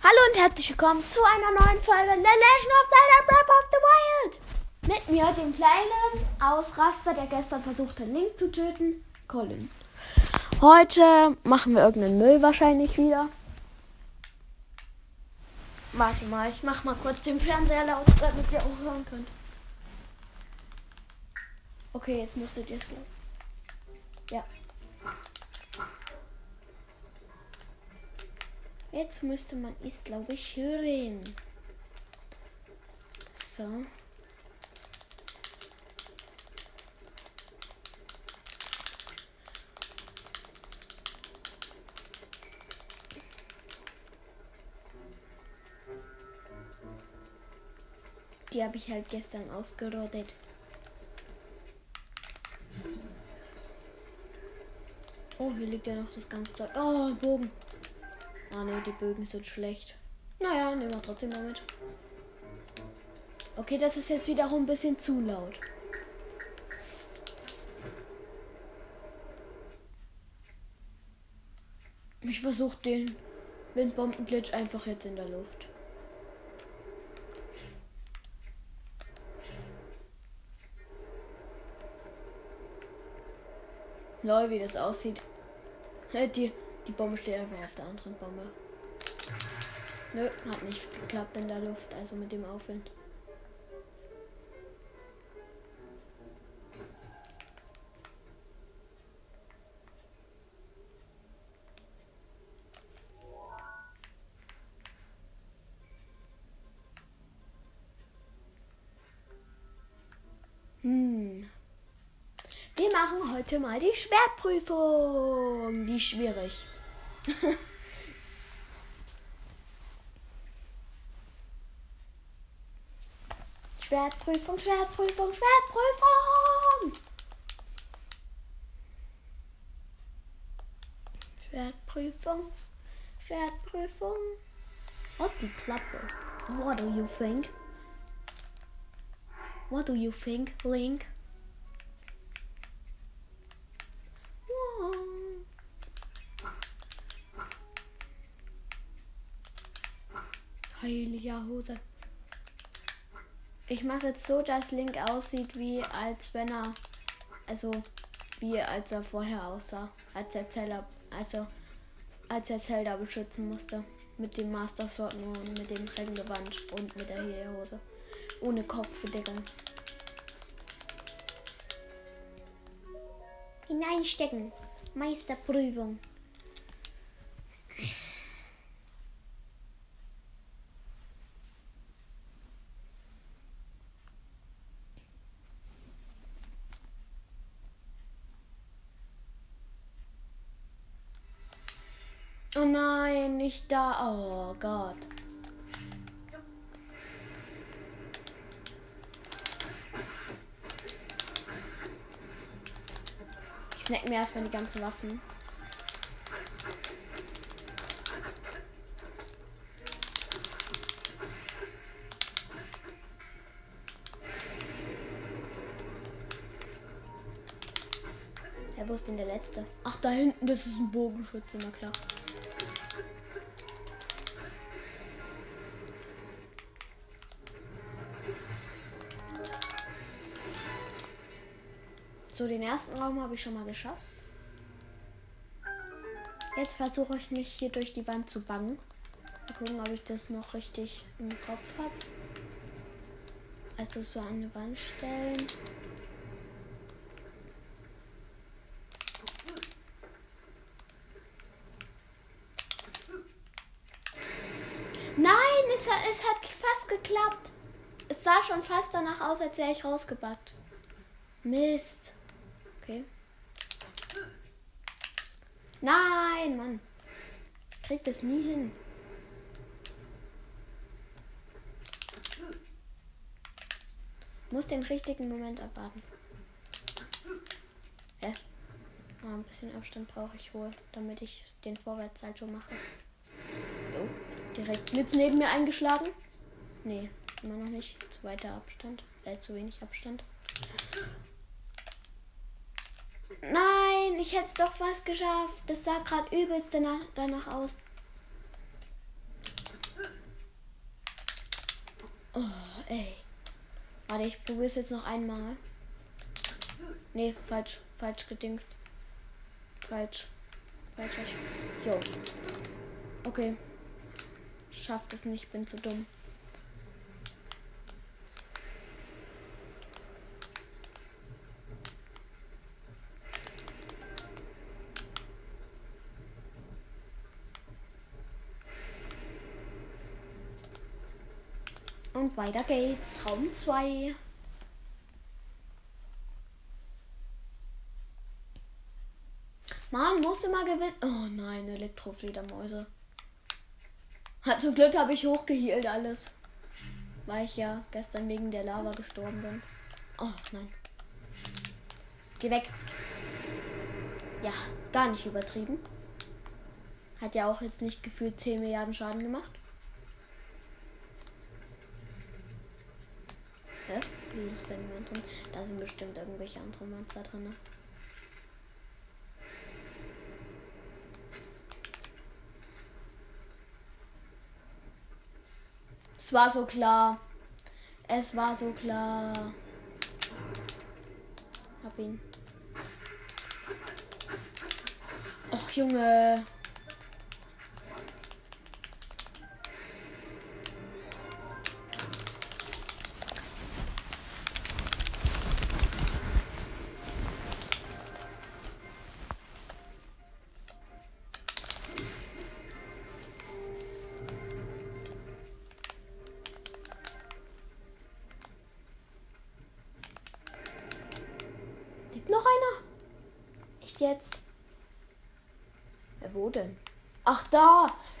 Hallo und herzlich willkommen zu einer neuen Folge The Legend of Zelda Breath of the Wild. Mit mir, dem kleinen Ausraster, der gestern versuchte, Link zu töten, Colin. Heute machen wir irgendeinen Müll wahrscheinlich wieder. Warte mal, ich mach mal kurz den Fernseher laut, damit ihr auch hören könnt. Okay, jetzt müsstet ihr es. Ja. Jetzt müsste man es, glaube ich, hören. So. Die habe ich halt gestern ausgerottet. Oh, hier liegt ja noch das ganze Zeug. Oh, Bogen. Ah ne, die Bögen sind schlecht. Naja, nehmen wir trotzdem mal mit. Okay, das ist jetzt wiederum ein bisschen zu laut. Ich versuche den Windbombenglitch einfach jetzt in der Luft. Lol, wie das aussieht. Die, die Bombe steht einfach auf der anderen Bombe. Nö, hat nicht geklappt in der Luft, also mit dem Aufwind. Hm. Wir machen heute mal die Schwertprüfung. Ist schwierig. Schwertprüfung, Schwertprüfung, Schwertprüfung. Schwertprüfung, Schwertprüfung. Und die Klappe. What do you think? What do you think, Link? Hose. Ich mache jetzt so, dass Link aussieht, wie als wenn er, also wie als er vorher aussah, als er Zelda, also als er Zelda beschützen musste. Mit dem Master Sword und mit dem Reckengewand und mit der Hose. Ohne Kopfbedeckung. Hineinstecken. Meisterprüfung. Oh nein, nicht da. Oh Gott. Ich snack mir erstmal die ganzen Waffen. Ja, wo ist denn der letzte? Ach, da hinten, das ist ein Bogenschütze, na klar. So, den ersten Raum habe ich schon mal geschafft. Jetzt versuche ich mich hier durch die Wand zu bangen. Mal gucken, ob ich das noch richtig im Kopf habe. Also so an eine Wand stellen. Nein, es hat, es hat fast geklappt. Es sah schon fast danach aus, als wäre ich rausgebackt. Mist. Okay. Nein, Mann. Ich krieg das nie hin. Muss den richtigen Moment abwarten. Hä? Ah, ein bisschen Abstand brauche ich wohl, damit ich den Vorwärtssalto mache. Oh, direkt Blitz neben mir eingeschlagen. Nee, immer noch nicht. Zu weiter Abstand. Äh, zu wenig Abstand. Nein, ich hätte es doch fast geschafft. Das sah gerade übelst danach, danach aus. Oh, ey. Warte, ich probiere es jetzt noch einmal. Nee, falsch. Falsch gedingst. Falsch. Falsch. Jo. Okay. Schafft es nicht, bin zu dumm. Und weiter geht's. Raum 2. Man muss immer gewinnen. Oh nein, Elektrofledermäuse. Zum Glück habe ich hochgehielt alles. Weil ich ja gestern wegen der Lava gestorben bin. Oh nein. Geh weg. Ja, gar nicht übertrieben. Hat ja auch jetzt nicht gefühlt 10 Milliarden Schaden gemacht. Wie ist denn niemand drin? Da sind bestimmt irgendwelche anderen Monster drin. Es war so klar. Es war so klar. Hab ihn. Och, Junge.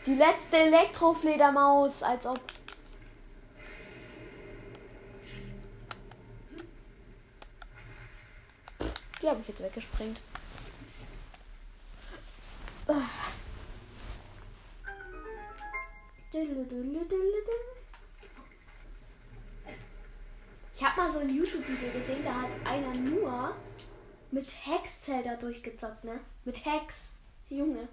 Die letzte Elektrofledermaus, als ob. Die habe ich jetzt weggesprengt. Ich habe mal so ein YouTube-Video gesehen, da hat einer nur mit Hex Zelda durchgezockt, ne? Mit Hex. Junge.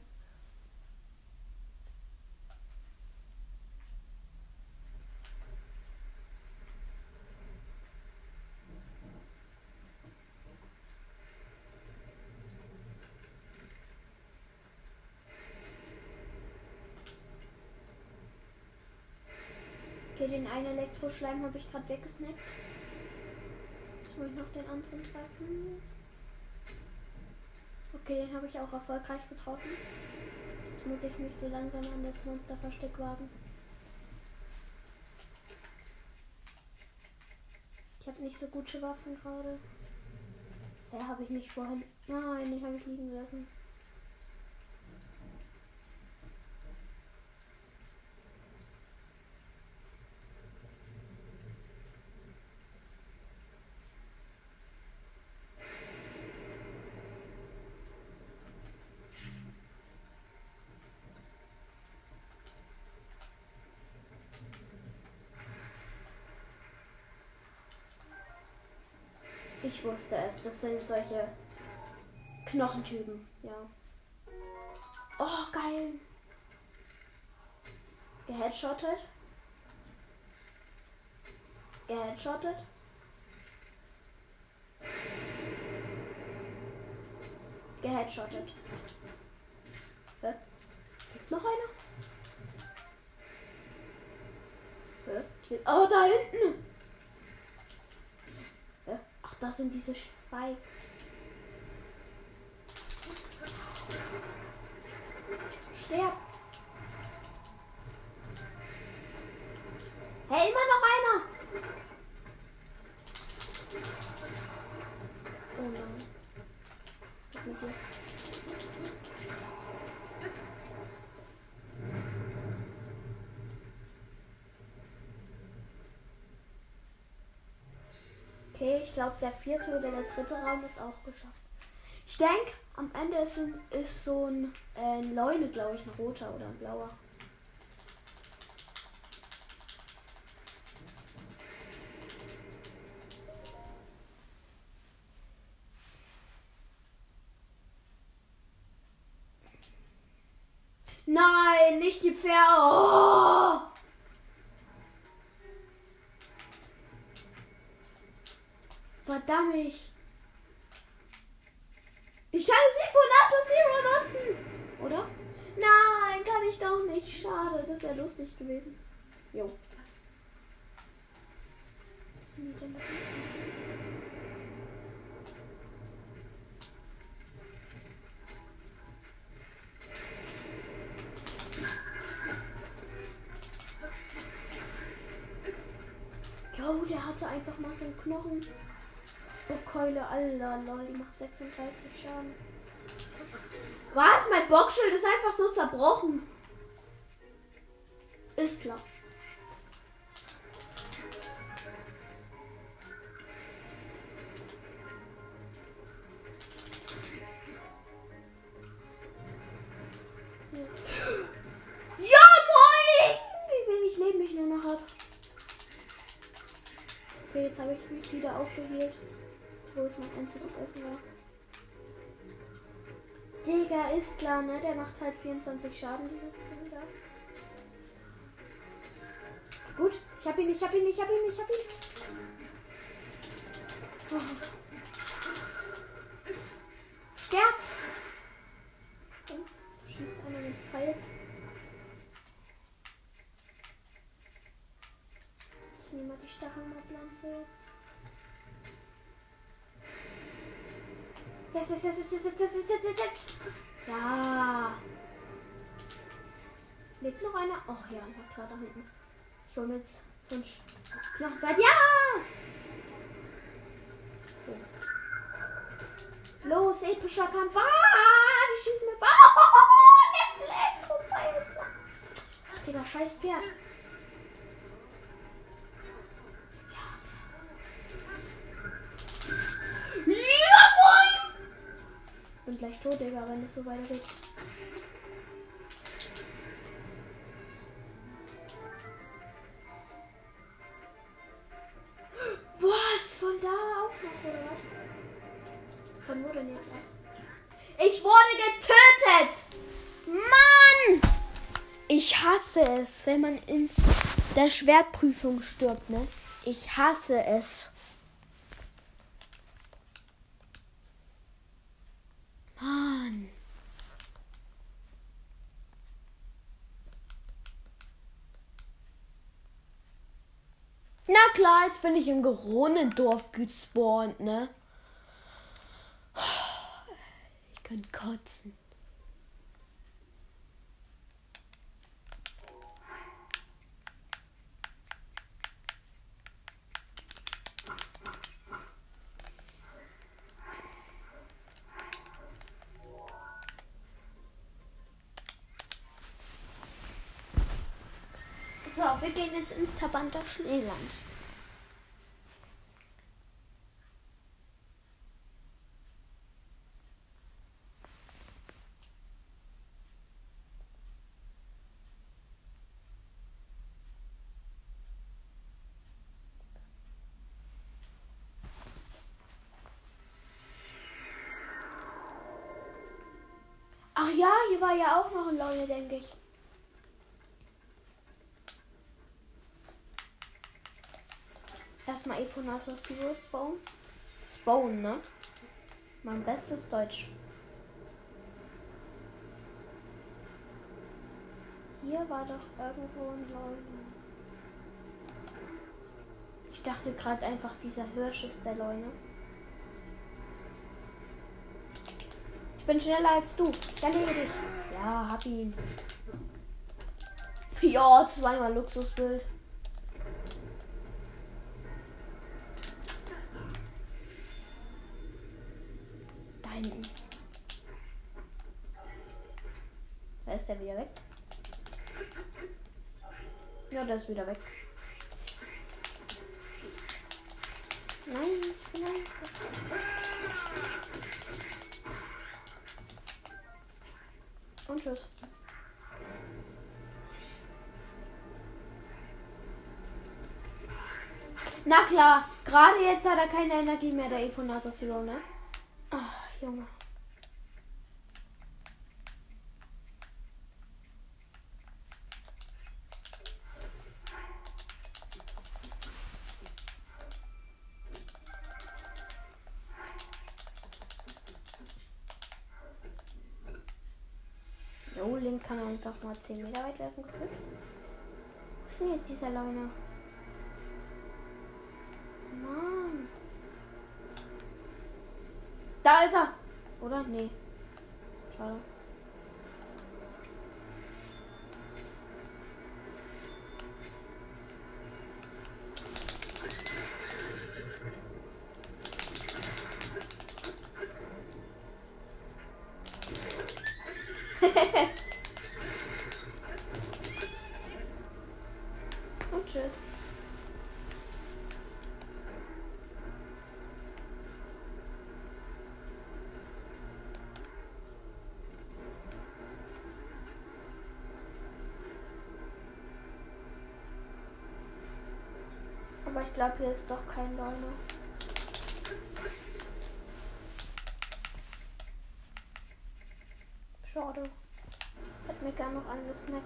Einen Elektroschleim habe ich gerade weggesnackt. Jetzt muss ich noch den anderen treffen. Okay, den habe ich auch erfolgreich getroffen. Jetzt muss ich mich so langsam an das Monsterversteck wagen. Ich habe nicht so gute Waffen gerade. Ja, habe ich nicht vorhin. Nein, den habe ich liegen lassen. Ich wusste es. Das sind solche Knochentypen. Ja. Oh, geil. Geheadshottet. Geheadshottet. Geheadshottet. Hä? Gibt noch einer? Hä? Oh, da hinten! Das sind diese Spikes. Sterb! Hey, immer noch einer! Oh nein. Okay, ich glaube, der vierte oder der dritte Raum ist auch geschafft. Ich denke, am Ende ist, ist so ein, äh, ein Leune, glaube ich, ein roter oder ein blauer. Nein, nicht die Pferde. Oh! Verdammt. Ich kann es Eponato Zero nutzen. Oder? Nein, kann ich doch nicht. Schade, das wäre lustig gewesen. Jo. Jo, der hatte einfach mal so einen Knochen. Keule, Alter, lol, die macht 36 Schaden. Was? Mein Boxschild ist einfach so zerbrochen. Ist klar. Ja, moin! Wie wenig Leben ich nur noch habe. Okay, jetzt habe ich mich wieder aufgeheilt. Wo es mein einziges Essen war. Digga, ist klar, ne? Der macht halt 24 Schaden, dieses Kandidat. Gut, ich hab ihn, ich hab ihn, ich hab ihn, ich hab ihn. Oh. Lebt noch einer? Ach ja, na klar, da hinten. Ich hole mir jetzt so ein Knochenpferd. Ja! So. Los, epischer Kampf. Ah, die schießen mit. Oh, der Blendpfeil ist da. Digga, scheiß Pferd. bin gleich tot, Digga, wenn es so weitergeht. Hasse es, wenn man in der Schwertprüfung stirbt, ne? Ich hasse es. Mann. Na klar, jetzt bin ich im Geronendorf gespawnt, ne? Ich kann kotzen. Wir gehen jetzt ins Tabanter Schneeland. Ach ja, hier war ja auch noch ein Leute, denke ich. Erstmal Eponatos Spawn. Spawn, ne? Mein bestes Deutsch. Hier war doch irgendwo ein Leune. Ich dachte gerade einfach, dieser Hirsch ist der Leune. Ich bin schneller als du. Ich erlebe dich. Ja, hab ihn. Ja, zweimal Luxusbild. hinten. Da ist der wieder weg. Ja, der ist wieder weg. Nein, nein. Und tschüss. Na klar, gerade jetzt hat er keine Energie mehr, der Eponator Zero, ne? Ach. Junge. Oh, Link kann einfach mal 10 Meter weit werfen gefühlt. Wo ist denn jetzt dieser Leune? Mann. Da ist er! Oder? Nee. Schade. Ich glaube, hier ist doch kein Leune. Schade. Hätte mir gern noch angesnackt.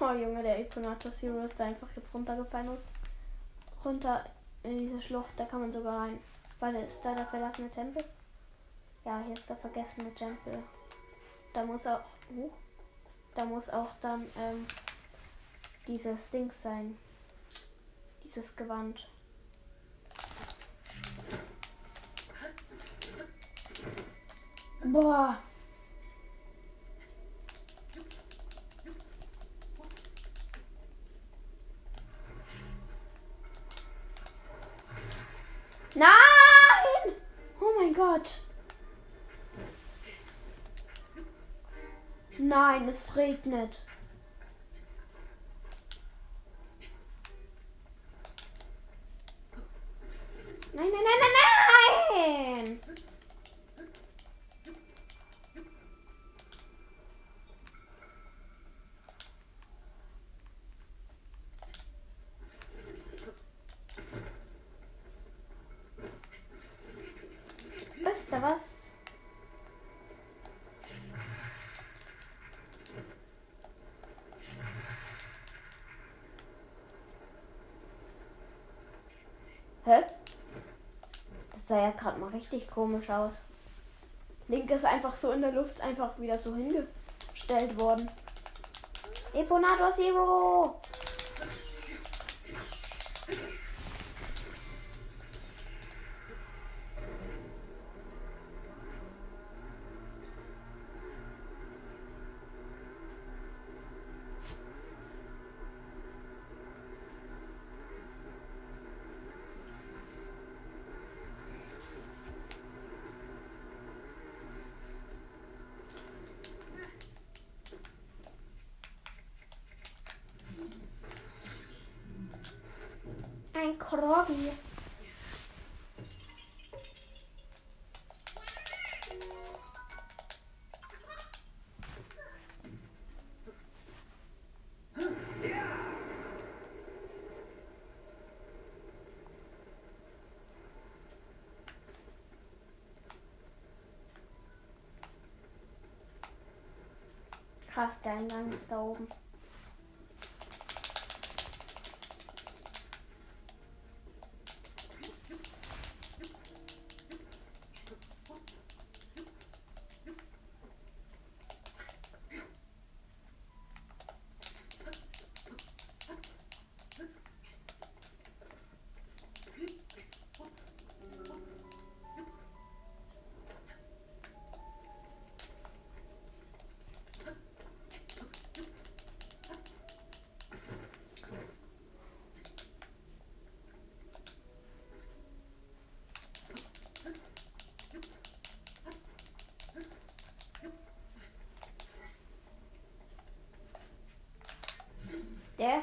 Oh Junge, der Equinator Zero ist da einfach jetzt runtergefallen ist. Runter in diese Schlucht, da kann man sogar rein. Warte, ist da der verlassene Tempel? Ja, hier ist der vergessene Tempel. Da muss auch. Uh, da muss auch dann ähm, dieses Ding sein. Dieses Gewand. Boah. Nein! Oh mein Gott. Nein, es regnet. Nein, nein, nein, nein, nein! Wisst ihr was? Hä? Das sah ja gerade mal richtig komisch aus. Link ist einfach so in der Luft einfach wieder so hingestellt worden. Eponator Zero! Kroggy. Krass, der Eingang ist da oben.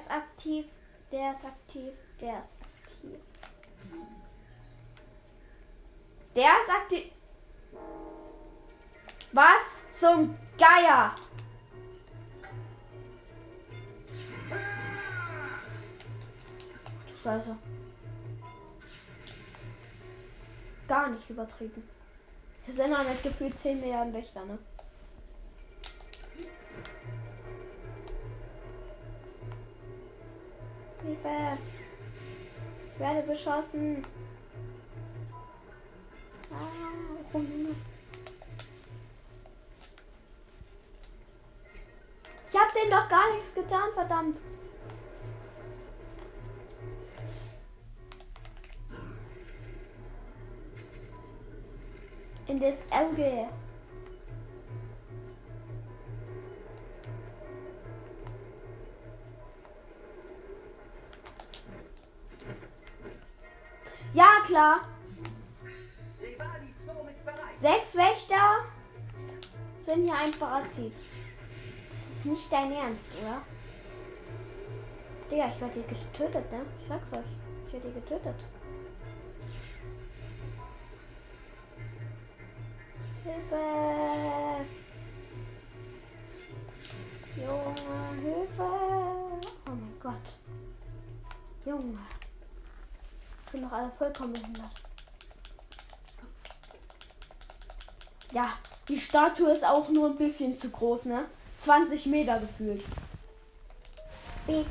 Ist aktiv, der ist aktiv, der ist aktiv. Der ist aktiv. Was zum Geier? Scheiße. Gar nicht übertrieben. Wir sind halt gefühlt 10 Milliarden Wächter, ne? Werde beschossen. Ah. Ich hab den doch gar nichts getan, verdammt. In das Auge. Klar. Sechs Wächter sind hier einfach aktiv. Das ist nicht dein Ernst, oder? Digga, ich werde hier getötet, ne? Ich sag's euch. Ich werde hier getötet. Vollkommen behindert. Ja, die Statue ist auch nur ein bisschen zu groß, ne? 20 Meter gefühlt. Bitte.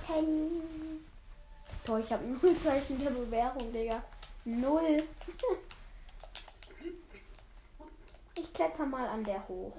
Boah, ich habe null Zeichen der Bewährung, Digga. Null. ich kletter mal an der hoch.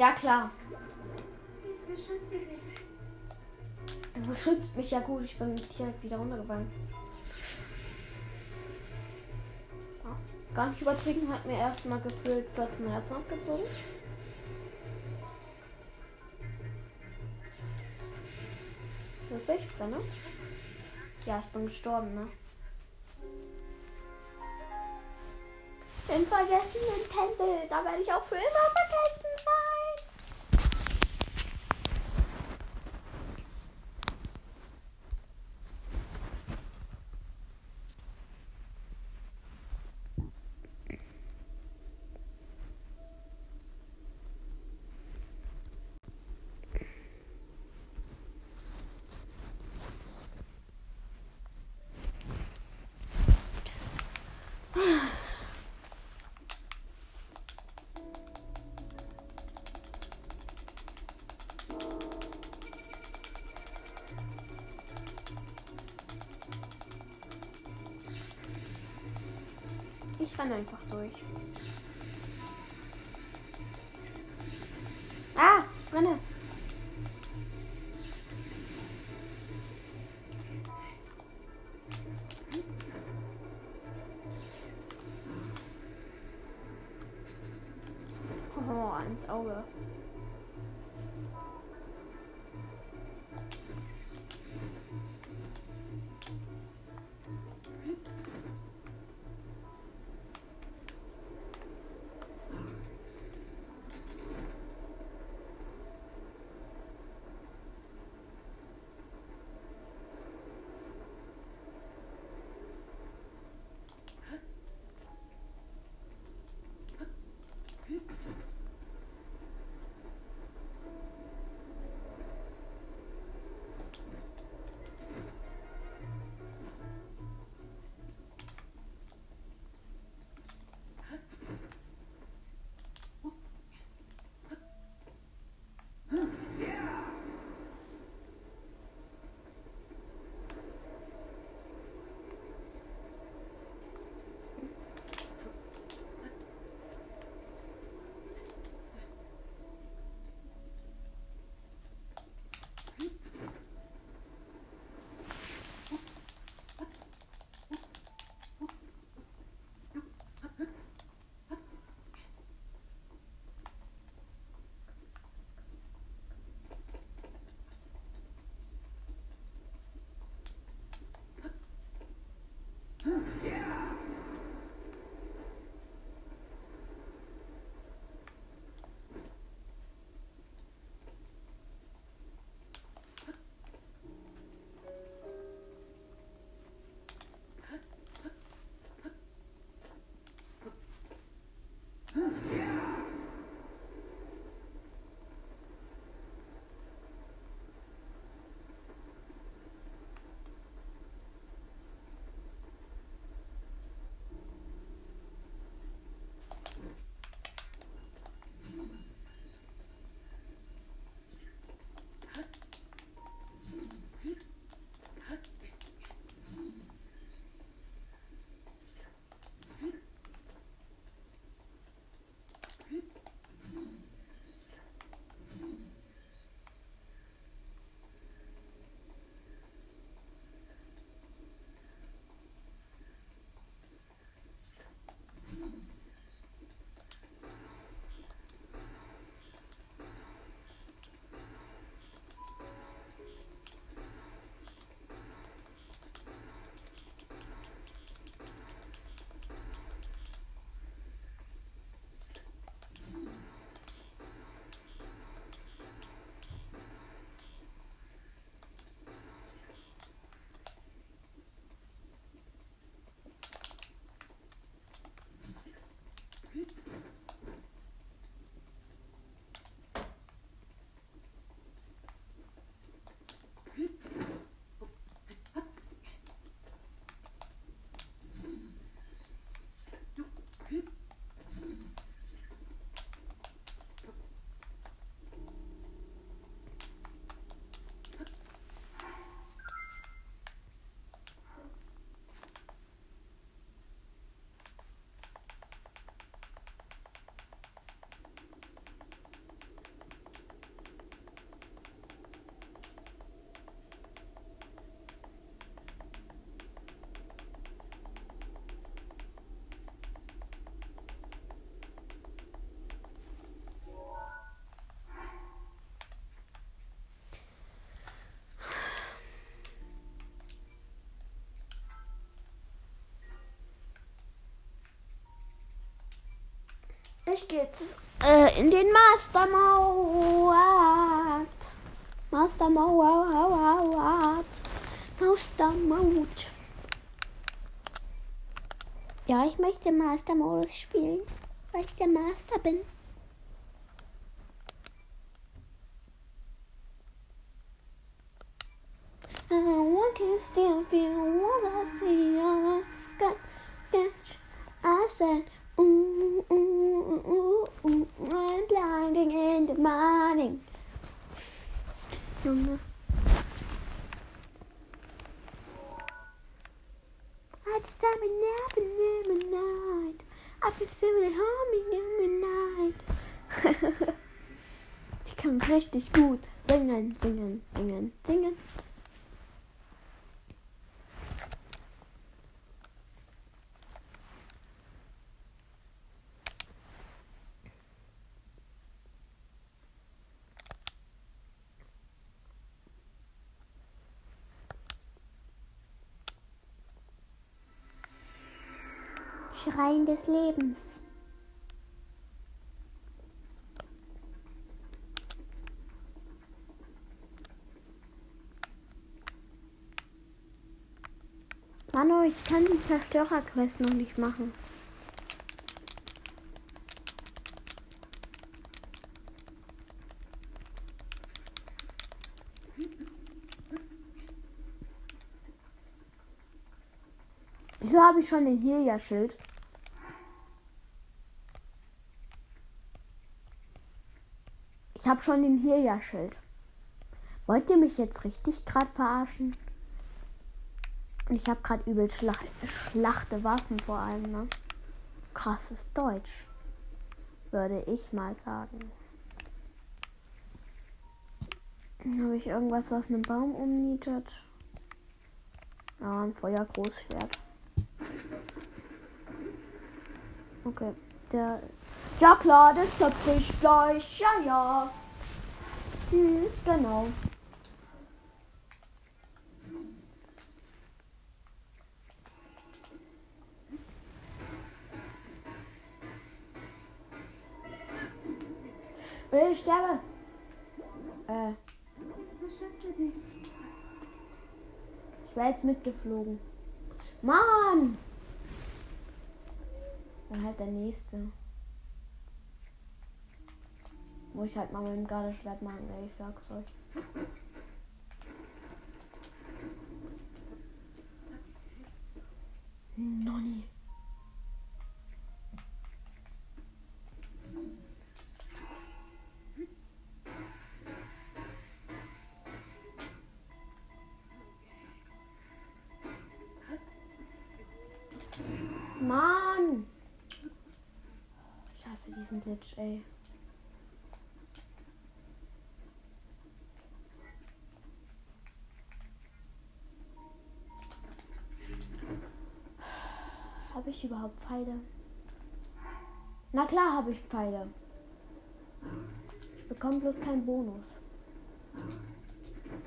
Ja, klar. Ich beschütze dich. Du beschützt mich ja gut. Ich bin direkt wieder runtergefallen. Ja, gar nicht übertrieben, hat mir erstmal gefühlt 14 Herzen abgezogen. Wirklich? Ich brenne? Ja, ich bin gestorben, ne? Im vergessenen Tempel. Da werde ich auch für immer Ich renne einfach durch. Gleich geht's äh, in den Master Mode. Master Mode. Master Mode. Ja, ich möchte Master Modus spielen, weil ich der Master bin. Junge. I just have been napping in the night. I feel so humming in the night. ich kann richtig gut singen, singen, singen, singen. Schreien des Lebens. Manu, ich kann die Zerstörerquest noch nicht machen. Wieso habe ich schon den Helia-Schild? Ich habe schon den Helia-Schild. Wollt ihr mich jetzt richtig gerade verarschen? Und ich habe gerade übel Schlacht, schlachte Waffen vor allem, ne? Krasses Deutsch. Würde ich mal sagen. Habe ich irgendwas, was einen Baum umnietet? Ja, ein Feuergroßschwert. Okay, der. Ja klar, das zöpfe ich gleich. Ja, ja. Hm, genau. Ich sterbe. Äh. Ich wäre jetzt mitgeflogen. Mann! Dann halt der nächste. Muss ich halt mal mit dem Gardeschwert machen, ey, ich sag's euch. Nonni. Mann! Ich hasse diesen Glitch, ey. Habe ich überhaupt Pfeile? Na klar habe ich Pfeile. Ich bekomme bloß keinen Bonus.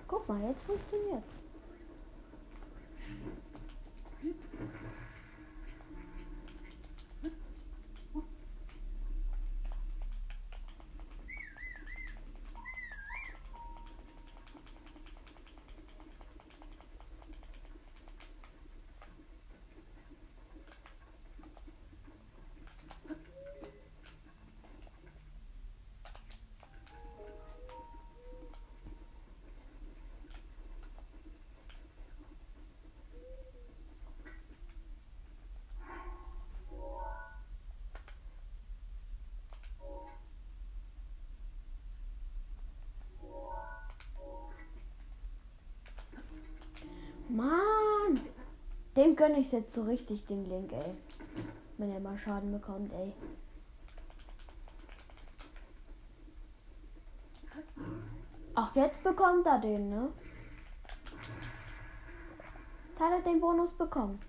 Guck mal, jetzt funktioniert's. Dem gönne ich jetzt so richtig den Link, ey. Wenn er mal Schaden bekommt, ey. Ach, jetzt bekommt er den, ne? Jetzt hat er den Bonus bekommen.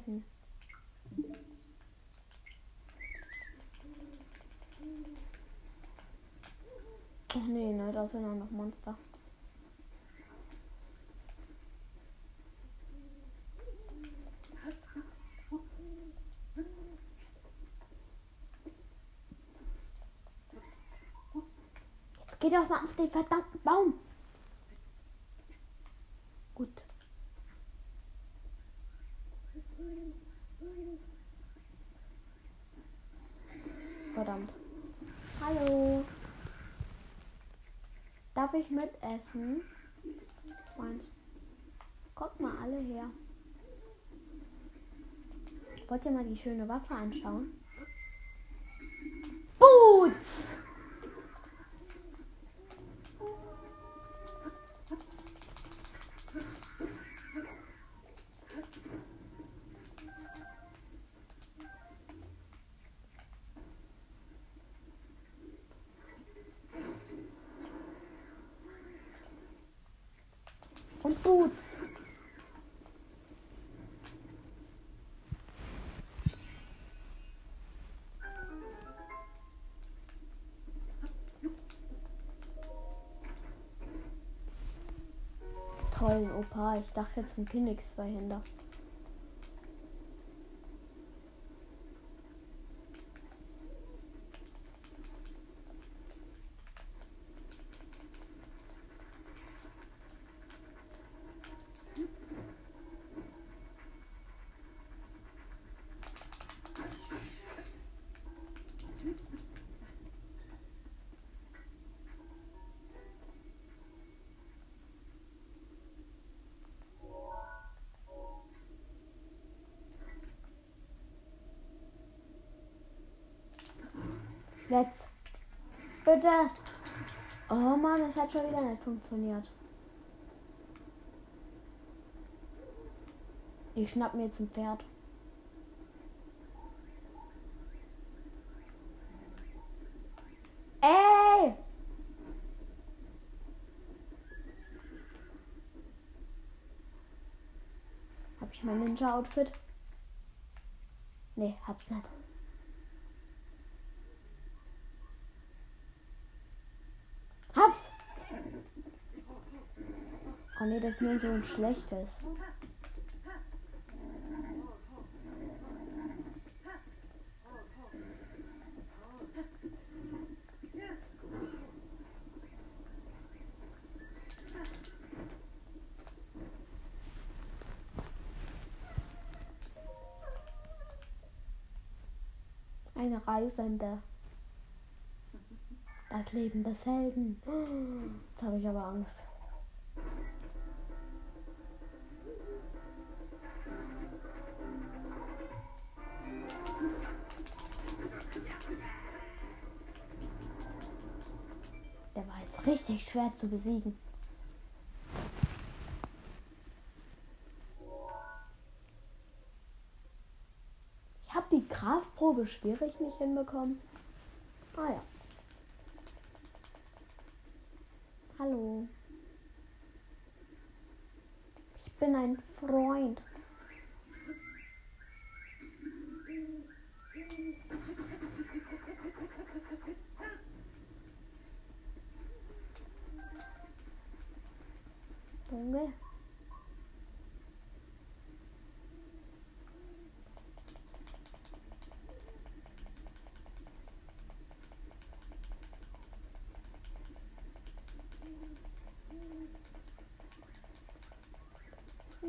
Hin. Ach nee, ne, da sind auch noch Monster. Jetzt geh doch mal auf den verdammten Baum. Gut. Verdammt. Hallo. Ich mitessen? Meins. Kommt mal alle her. Wollt ihr mal die schöne Waffe anschauen? Boots! Und Boots. Toll, Opa. Ich dachte jetzt ein Königsbeihänder. Jetzt. Bitte. Oh Mann, es hat schon wieder nicht funktioniert. Ich schnapp mir jetzt ein Pferd. Ey! Hab ich mein Ninja-Outfit? Nee, hab's nicht. Hab's! Oh nee, das ist nur so ein schlechtes. Eine Reisende. Das Leben des Helden. Jetzt habe ich aber Angst. Richtig schwer zu besiegen. Ich habe die Kraftprobe schwierig nicht hinbekommen. Ah ja. Hallo. Ich bin ein Freund. Junge.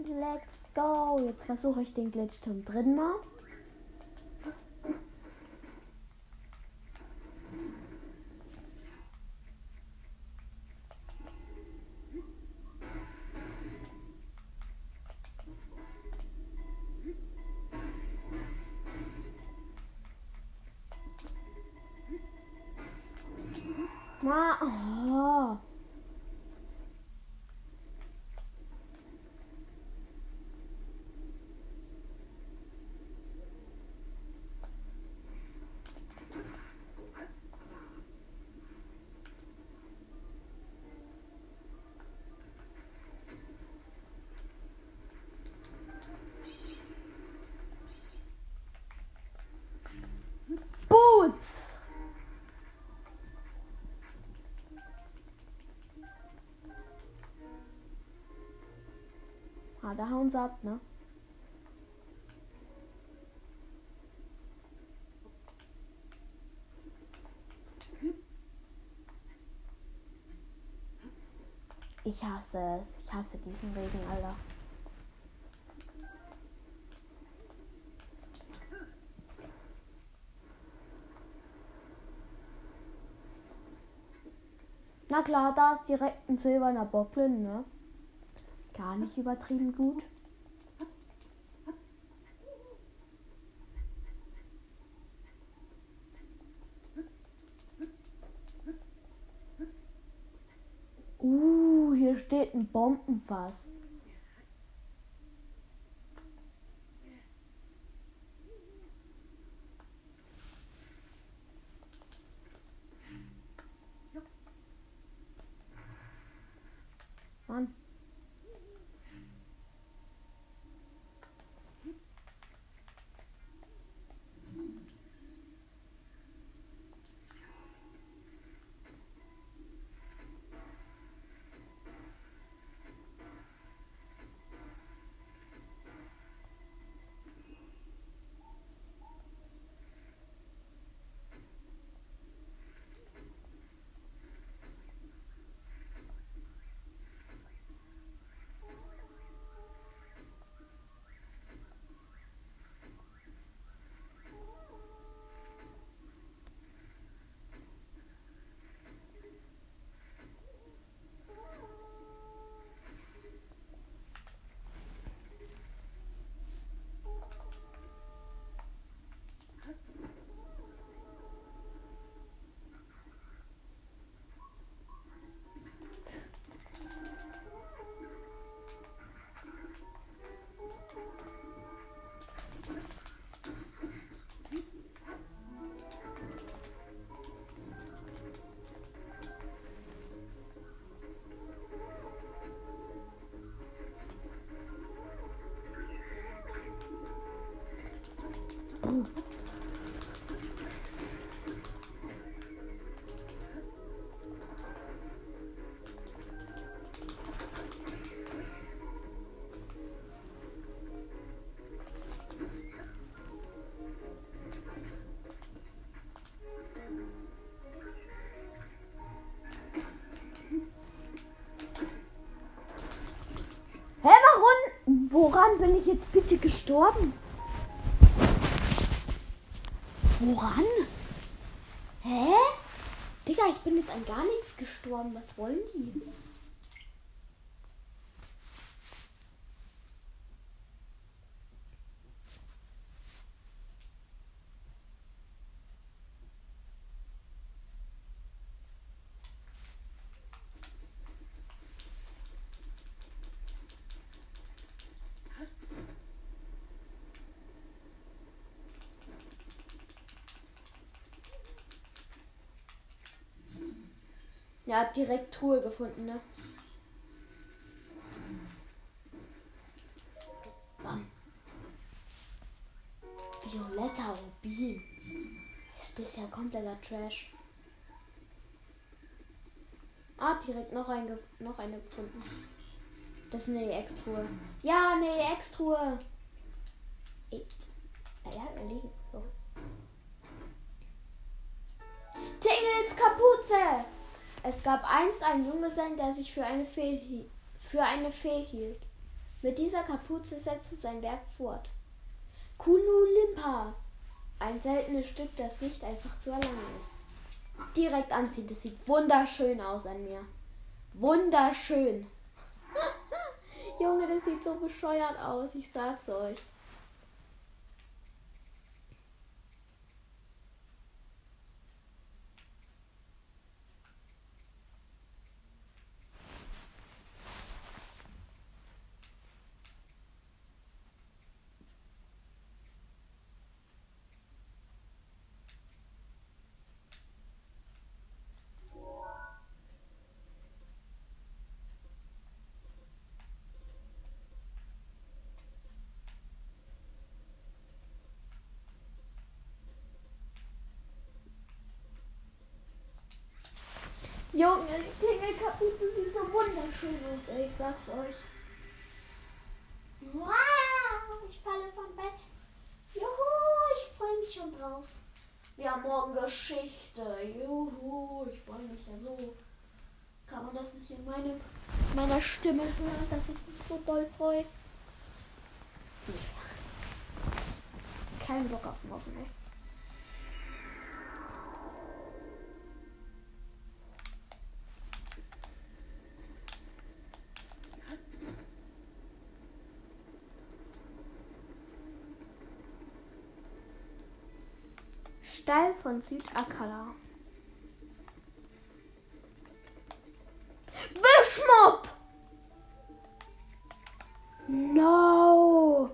Let's go. Jetzt versuche ich den Glitch zum dritten Mal. Da hauen sie ab, ne? Ich hasse es. Ich hasse diesen Regen, Alter. Na klar, da ist direkt ein silberner Bocklen, ne? Gar nicht übertrieben gut. Uh, hier steht ein Bombenfass. Bin ich jetzt bitte gestorben? Woran? Hä? Digga, ich bin jetzt an gar nichts gestorben. Was wollen die? Ja, direkt Truhe gefunden, ne? Bam. Violetter Rubin. Das ist ja kompletter Trash. Ah, direkt noch, ein, noch eine gefunden. Das ist eine EX-Truhe. Ja, eine EX-Truhe. Eh. Ja, hat er liegen. So. Tingels Kapuze! Es gab einst einen Junggesellen, der sich für eine Fee, für eine Fee hielt. Mit dieser Kapuze setzte sein Werk fort. Kululimpa. Ein seltenes Stück, das nicht einfach zu erlangen ist. Direkt anziehen, das sieht wunderschön aus an mir. Wunderschön. Junge, das sieht so bescheuert aus, ich sag's euch. Junge, die Tingelkapuze sieht so wunderschön aus, ey, ich sag's euch. Wow, ich falle vom Bett. Juhu, ich freue mich schon drauf. Wir haben morgen Geschichte. Juhu, ich freue mich ja so. Kann man das nicht in meine, meiner Stimme hören, dass ich mich so doll freue? Kein Bock auf morgen, ey. Stall von Südakala. Wischmob! No!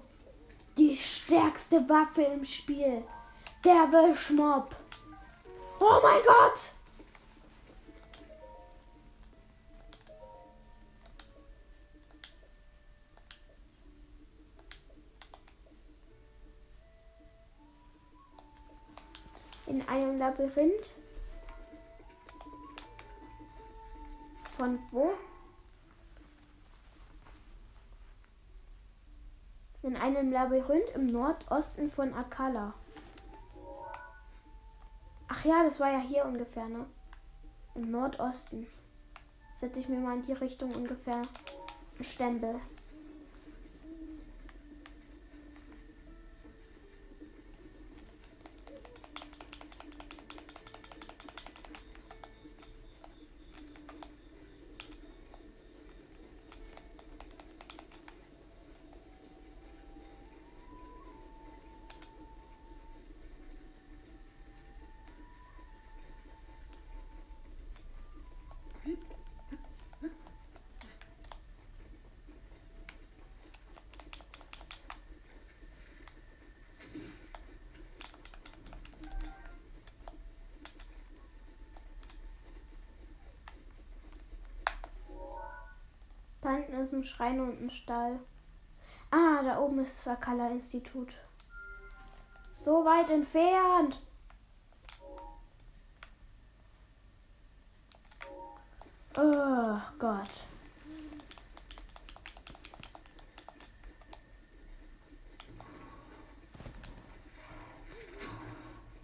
Die stärkste Waffe im Spiel. Der Wischmob. Oh mein Gott! In einem Labyrinth. Von wo? In einem Labyrinth im Nordosten von Akala. Ach ja, das war ja hier ungefähr, ne? Im Nordosten. Setze ich mir mal in die Richtung ungefähr einen Stempel. Da hinten ist ein Schrein und ein Stall. Ah, da oben ist das Akala-Institut. So weit entfernt. Oh Gott.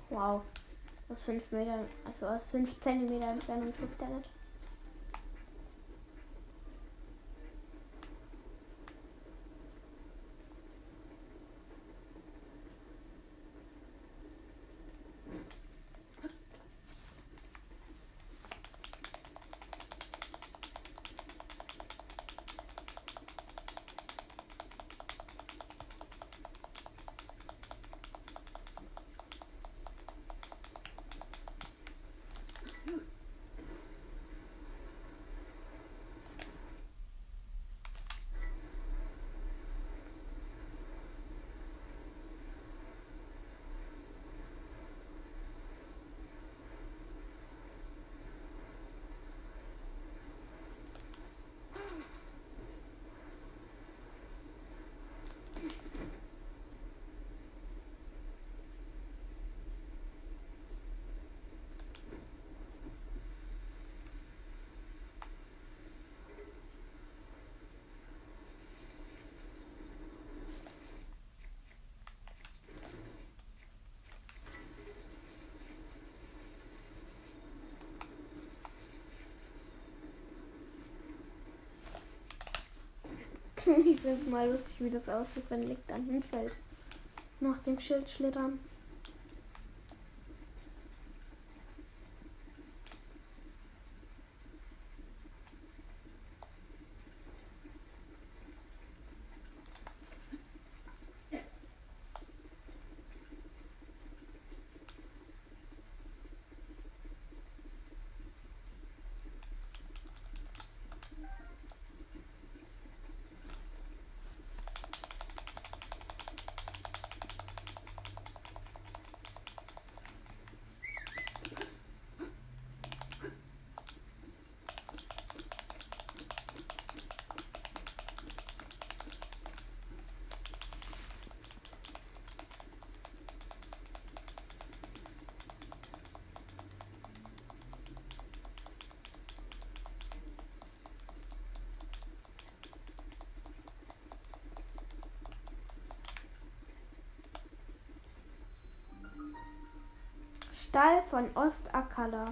Wow. Aus 5 Metern, also aus 5 Zentimeter Entfernung trifft er nicht. ich finde es mal lustig, wie das aussieht, wenn Licht an hinfällt. Nach dem Schild schlittern. Stall von Ostakala.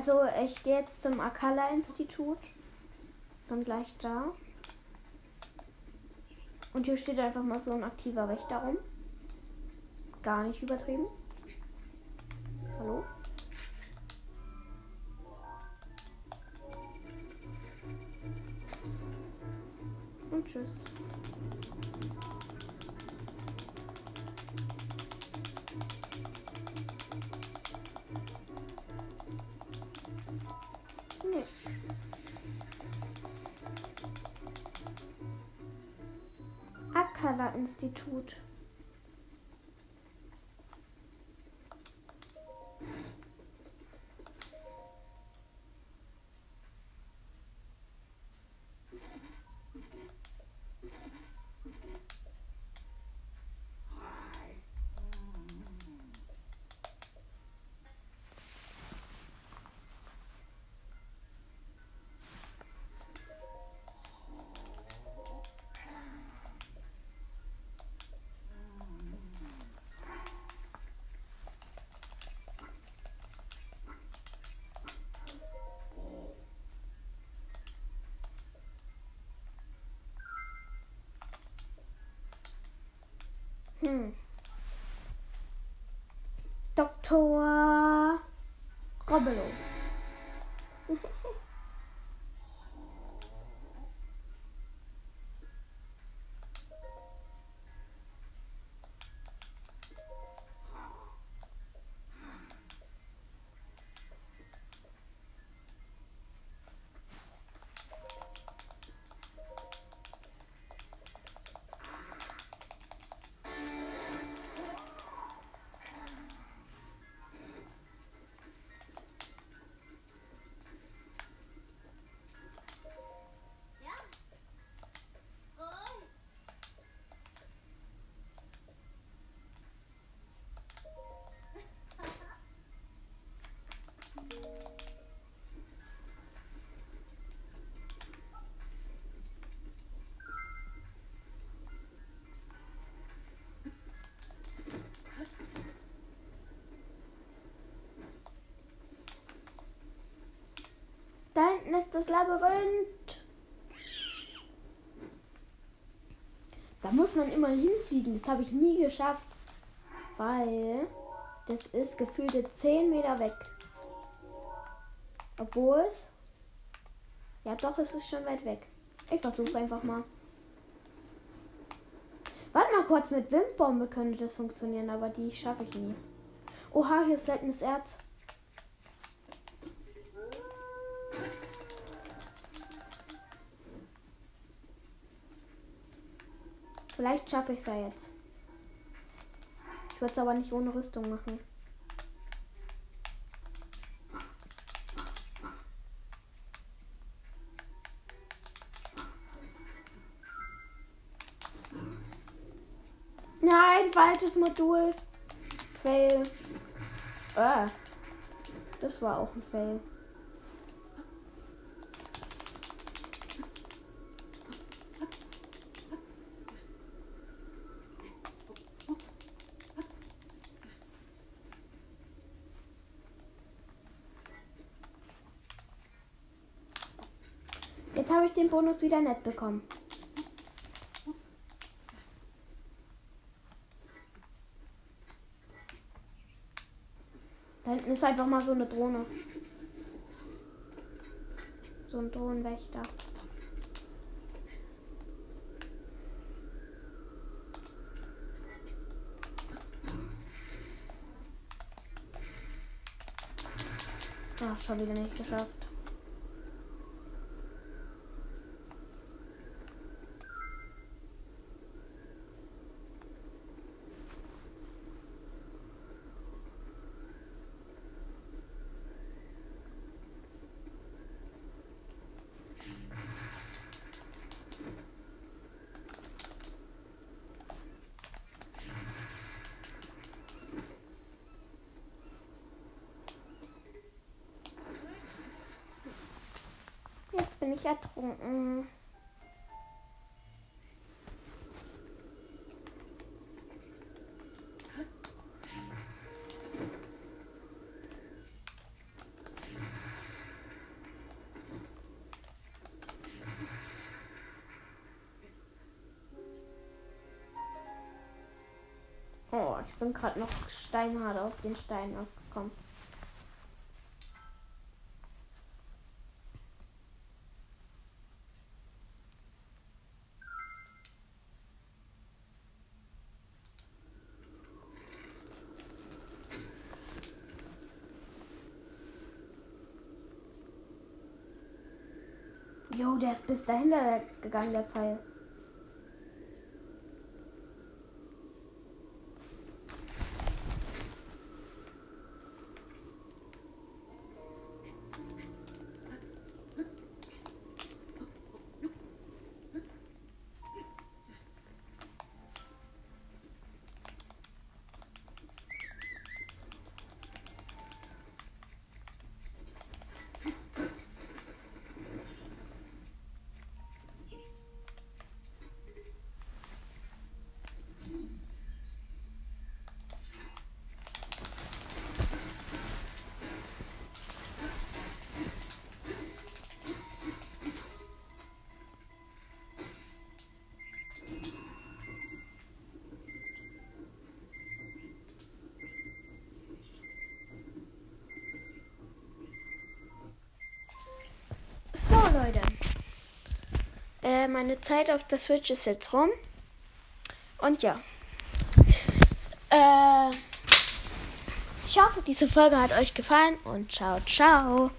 Also ich gehe jetzt zum Akala-Institut. Dann gleich da. Und hier steht einfach mal so ein aktiver Wächter rum. Gar nicht übertrieben. Hm. Da hinten ist das Labyrinth. Da muss man immer hinfliegen. Das habe ich nie geschafft. Weil das ist gefühlte 10 Meter weg. Obwohl es. Ja, doch, es ist schon weit weg. Ich versuche einfach mal. Warte mal kurz, mit Windbombe könnte das funktionieren, aber die schaffe ich nie. Oha, hier ist seltenes Erz. Vielleicht schaffe ich es ja jetzt. Ich würde es aber nicht ohne Rüstung machen. Modul. Fail. Ah. Das war auch ein Fail. Jetzt habe ich den Bonus wieder nett bekommen. Da hinten ist einfach mal so eine Drohne. So ein Drohnenwächter. Ach, schon wieder nicht geschafft. Jetzt bin ich ertrunken. Oh, ich bin gerade noch steinhart auf den Stein aufgekommen. Jo, der ist dahinter gegangen, der Pfeil. Äh, meine Zeit auf der Switch ist jetzt rum. Und ja. Äh, ich hoffe, diese Folge hat euch gefallen und ciao, ciao.